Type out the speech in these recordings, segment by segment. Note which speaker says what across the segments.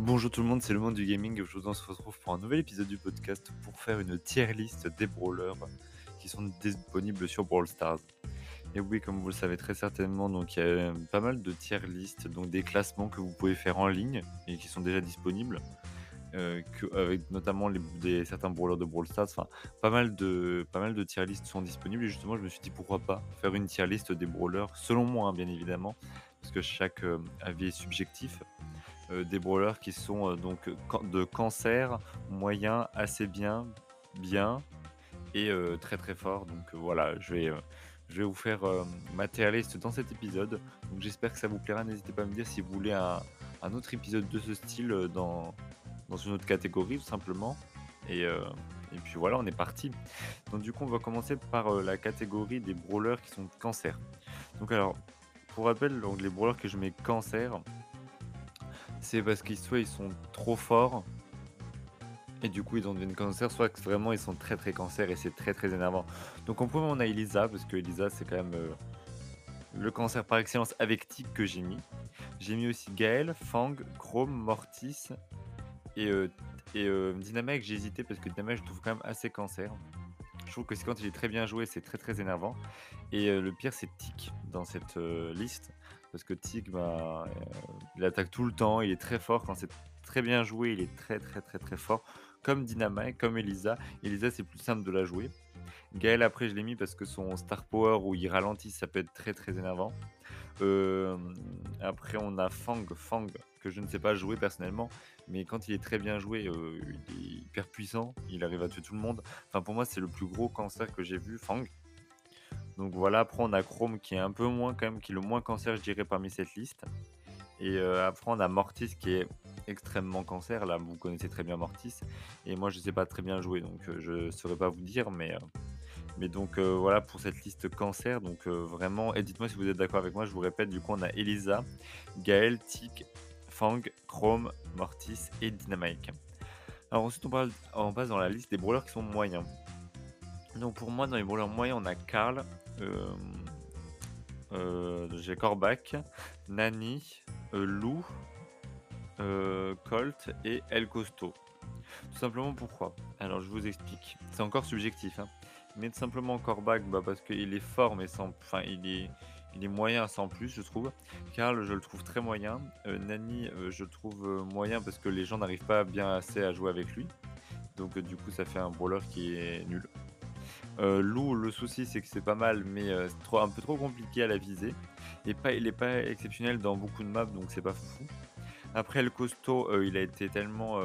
Speaker 1: Bonjour tout le monde, c'est le monde du gaming. Aujourd'hui, on se retrouve pour un nouvel épisode du podcast pour faire une tier list des brawlers qui sont disponibles sur Brawl Stars. Et oui, comme vous le savez très certainement, donc il y a pas mal de tier list, donc des classements que vous pouvez faire en ligne et qui sont déjà disponibles. Euh, avec notamment certains brawlers de Brawl Stars, enfin pas mal de pas mal tier list sont disponibles et justement je me suis dit pourquoi pas faire une tier list des brawlers selon moi hein, bien évidemment parce que chaque euh, avis est subjectif des brawlers qui sont donc de cancer moyen assez bien bien et très très fort donc voilà je vais je vais vous faire ma tier dans cet épisode donc j'espère que ça vous plaira n'hésitez pas à me dire si vous voulez un, autre épisode de ce style dans dans une autre catégorie tout simplement. Et, euh, et puis voilà, on est parti. Donc du coup, on va commencer par euh, la catégorie des brawlers qui sont cancer. Donc alors, pour rappel, donc, les brawlers que je mets cancer, c'est parce qu'ils soit ils sont trop forts et du coup ils ont une cancer, soit que vraiment ils sont très très cancer et c'est très très énervant. Donc en premier on a Elisa parce que Elisa c'est quand même euh, le cancer par excellence avec Tic que j'ai mis. J'ai mis aussi Gaël, Fang, Chrome, Mortis, et, euh, et euh, Dynamite, j'ai hésité parce que Dynamite, je trouve quand même assez cancer. Je trouve que c'est quand il est très bien joué, c'est très très énervant. Et le pire, c'est Tic dans cette liste. Parce que Tic, bah, il attaque tout le temps, il est très fort. Quand c'est très bien joué, il est très très très très fort. Comme Dynamite, comme Elisa. Elisa, c'est plus simple de la jouer. Gaël, après, je l'ai mis parce que son Star Power où il ralentit, ça peut être très très énervant. après, on a Fang. Fang, que je ne sais pas jouer personnellement, mais quand il est très bien joué, euh, il est hyper puissant, il arrive à tuer tout le monde. Enfin, pour moi, c'est le plus gros cancer que j'ai vu, Fang. Donc voilà, après on a Chrome qui est un peu moins quand même, qui est le moins cancer, je dirais, parmi cette liste. Et euh, après on a Mortis qui est extrêmement cancer. Là, vous connaissez très bien Mortis. Et moi, je ne sais pas très bien jouer, donc euh, je ne saurais pas vous dire, mais. mais donc voilà pour cette liste cancer. Donc vraiment, et dites-moi si vous êtes d'accord avec moi. Je vous répète, du coup, on a Elisa, Gaël, Tic, Fang, Chrome, Mortis et Dynamite. Alors ensuite on, passe dans la liste des brawlers qui sont moyens. Donc pour moi dans les brawlers moyens on a Karl, euh, euh, j'ai Korback, Nani, euh, Lou, Colt et El Costo. Tout simplement pourquoi? Alors je vous explique. C'est encore subjectif. Hein. Mais tout simplement Korback bah, parce qu'il est fort mais sans. Enfin il est il est moyen sans plus, je trouve. Karl, je le trouve très moyen. Nani, je le trouve moyen parce que les gens n'arrivent pas bien assez à jouer avec lui. Donc du coup, ça fait un brawler qui est nul. Lou, le souci, c'est que c'est pas mal, mais c'est trop, un peu trop compliqué à la viser. Et pas, il n'est pas exceptionnel dans beaucoup de maps, donc c'est pas fou. Après, le costaud, il a été tellement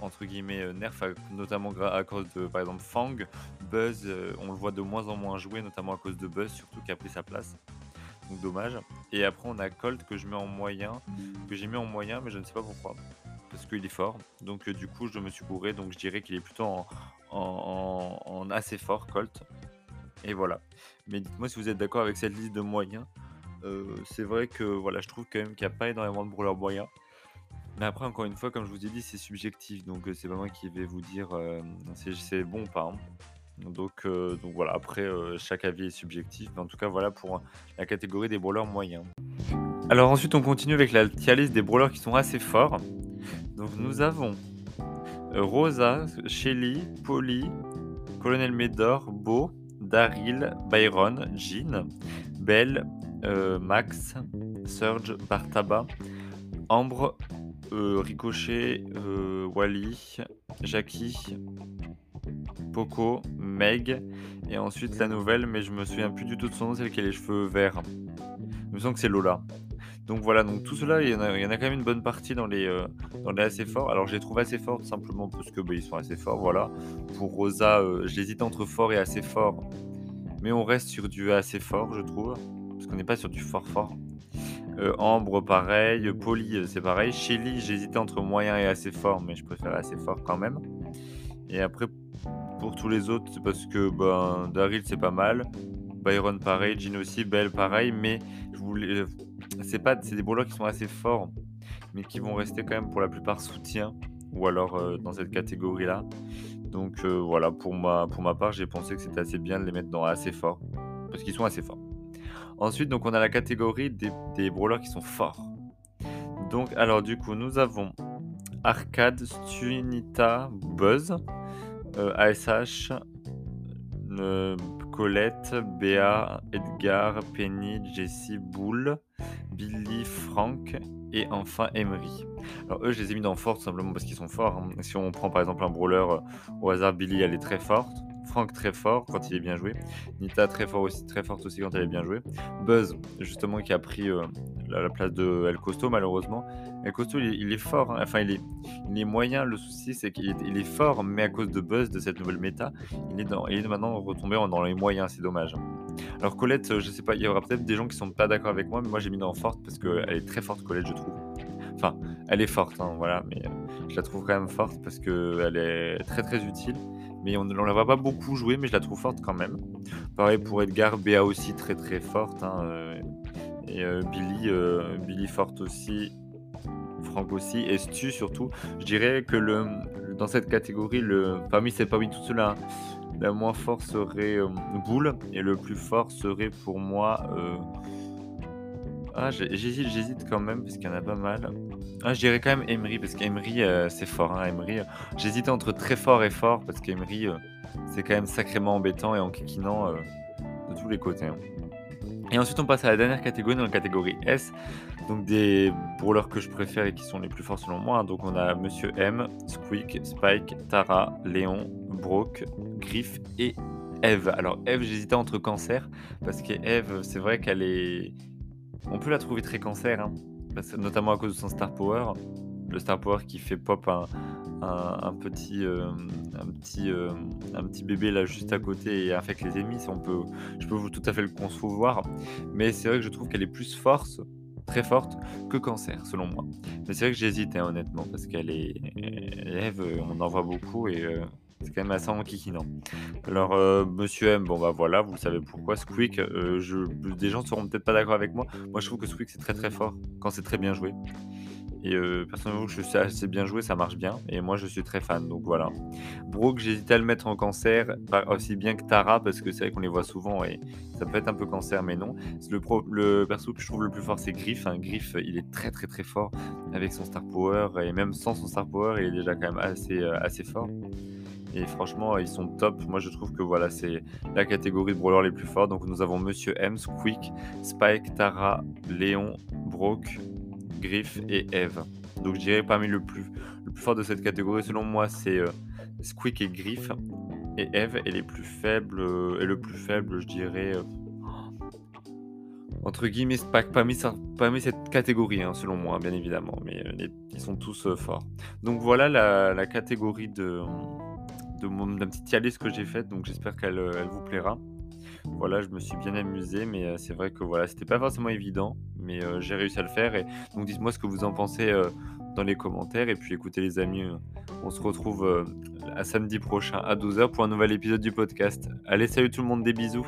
Speaker 1: entre guillemets euh, nerf, notamment à cause de par exemple Fang, Buzz, euh, on le voit de moins en moins jouer, notamment à cause de Buzz surtout qui a pris sa place. Donc dommage. Et après on a Colt que je mets en moyen, que j'ai mis en moyen, mais je ne sais pas pourquoi. Parce qu'il est fort. Donc euh, du coup je me suis bourré, donc je dirais qu'il est plutôt en, en, assez fort, Colt. Et voilà. Mais dites-moi si vous êtes d'accord avec cette liste de moyens. c'est vrai que voilà, je trouve quand même qu'il n'y a pas énormément de brawlers moyens. Mais après, encore une fois, comme je vous ai dit, c'est subjectif. Donc, euh, c'est pas moi qui vais vous dire euh, c'est bon ou pas. Hein. Donc, euh, donc voilà, après, chaque avis est subjectif. Mais en tout cas, voilà pour la catégorie des brawlers moyens. Alors ensuite, on continue avec la tier des brawlers qui sont assez forts. Donc, nous avons Rosa, Shelly, Polly, Colonel Medor, Beau, Daryl, Byron, Jean, Belle, Max, Surge, Bartaba, Ambre, euh, Ricochet, euh, Wally, Jackie, Poco, Meg, et ensuite la nouvelle, mais je me souviens plus du tout de son nom, celle qui a les cheveux verts. Je me sens que c'est Lola. Donc voilà, donc tout cela, il y, en a, quand même une bonne partie dans les, euh, dans les assez forts. Alors je les trouve assez forts tout simplement parce que bah, ils sont assez forts, voilà. Pour Rosa, j'hésite entre fort et assez fort, mais on reste sur du assez fort, je trouve, parce qu'on n'est pas sur du fort fort. Euh, Ambre, pareil. Polly, euh, c'est pareil. Shelly, j'hésitais entre moyen et assez fort, mais je préfère assez fort quand même. Et après, pour tous les autres, c'est parce que ben, Daryl, c'est pas mal. Byron, pareil. Jean aussi. Belle, pareil. Mais je voulais. C'est des brawlers qui sont assez forts, mais qui vont rester quand même pour la plupart soutien, ou alors euh, dans cette catégorie-là. Donc voilà, pour ma, pour ma part, j'ai pensé que c'était assez bien de les mettre dans assez fort, parce qu'ils sont assez forts. Ensuite, donc, on a la catégorie des, brawlers qui sont forts. Donc, alors du coup, nous avons Arcade, Stunita, Buzz, euh, ASH, euh, Colette, Béa, Edgar, Penny, Jessie, Boule, Billy, Frank et enfin Emery. Alors eux, je les ai mis dans forte simplement parce qu'ils sont forts. hein. Si on prend par exemple un brawler euh, au hasard, Billy, elle est très forte. Frank très fort quand il est bien joué. Nita très fort aussi, très forte aussi quand elle est bien jouée. Buzz justement qui a pris euh, la, la place de El Costo malheureusement. El Costo il, est- fort, hein. enfin il est, moyen. Le souci c'est qu'il est, fort, mais à cause de Buzz de cette nouvelle méta, il est, maintenant retombé dans les moyens. C'est dommage. Alors Colette, euh, je sais pas, il y aura peut-être des gens qui sont pas d'accord avec moi, mais moi j'ai mis dans forte parce qu'elle est très forte Colette je trouve. Enfin, elle est forte, hein, voilà, mais euh, je la trouve quand même forte parce qu'elle est très très utile. Mais on ne la voit pas beaucoup jouer, mais je la trouve forte quand même. Pareil pour Edgar, Béa aussi très très forte. hein, euh, et euh, Billy, euh, Billy forte aussi. Franck aussi. Et Stu surtout. Je dirais que dans cette catégorie, le, parmi ces parmi tout cela, la moins forte serait euh, Boule. Et le plus fort serait pour moi. Ah, j'hésite, j'hésite quand même, parce qu'il y en a pas mal. Ah, je dirais quand même Emery, parce qu'Emery, c'est fort. Hein, Emery, J'hésitais entre très fort et fort, parce qu'Emery, c'est quand même sacrément embêtant et euh, de tous les côtés. hein. Et ensuite, on passe à la dernière catégorie, dans la catégorie S. Donc, des brawlers que je préfère et qui sont les plus forts selon moi. hein. Donc, on a Monsieur M, Squeak, Spike, Tara, Léon, Brock, Griff et Eve. Alors, Eve, j'hésitais entre cancer, parce que Eve, c'est vrai qu'elle est. On peut la trouver très cancer, hein, notamment à cause de son Star Power. Le Star Power qui fait pop un, un, petit, euh, un, petit, euh, un petit bébé là juste à côté et affecte les ennemis. On peut, je peux tout à fait le concevoir. Mais c'est vrai que je trouve qu'elle est plus forte, très forte, que cancer, selon moi. Mais c'est vrai que j'hésite, hein, honnêtement, parce qu'elle est. Eve, euh, on en voit beaucoup et c'est quand même assez enquiquinant. Alors, Monsieur M, bon bah voilà, vous savez pourquoi. Squeak, je, des gens seront peut-être pas d'accord avec moi. Moi, je trouve que Squeak c'est très très fort quand c'est très bien joué. Et euh, personnellement, je sais assez bien joué, ça marche bien. Et moi, je suis très fan, donc voilà. Brooke, j'hésitais à le mettre en cancer, aussi bien que Tara, parce que c'est vrai qu'on les voit souvent et ça peut être un peu cancer, mais non. Le, le perso que je trouve le plus fort, c'est Griff. hein. Griff, il est très très très fort avec son Star Power, et même sans son Star Power, il est déjà quand même assez, euh, assez fort. Et franchement, ils sont top. Moi, je trouve que voilà, c'est la catégorie de brawlers les plus forts. Donc, nous avons Monsieur M, Squeak, Spike, Tara, Léon, Brock, Griff et Eve. Donc, je dirais parmi le plus, fort de cette catégorie, selon moi, c'est euh, Squeak et Griff. Et Eve est les plus faibles, euh, et le plus faible, je dirais. euh, entre guillemets, pas parmi, cette catégorie, hein, selon moi, bien évidemment, mais euh, ils sont tous euh, forts. Donc voilà la, la catégorie de, de mon d'un petit tier list que j'ai faite, donc j'espère qu'elle euh, elle vous plaira. Voilà, je me suis bien amusé, mais euh, c'est vrai que voilà, c'était pas forcément évident, mais euh, j'ai réussi à le faire. Et donc dites-moi ce que vous en pensez euh, dans les commentaires. Et puis écoutez les amis, on se retrouve à samedi prochain à 12h pour un nouvel épisode du podcast. Allez, salut tout le monde, des bisous.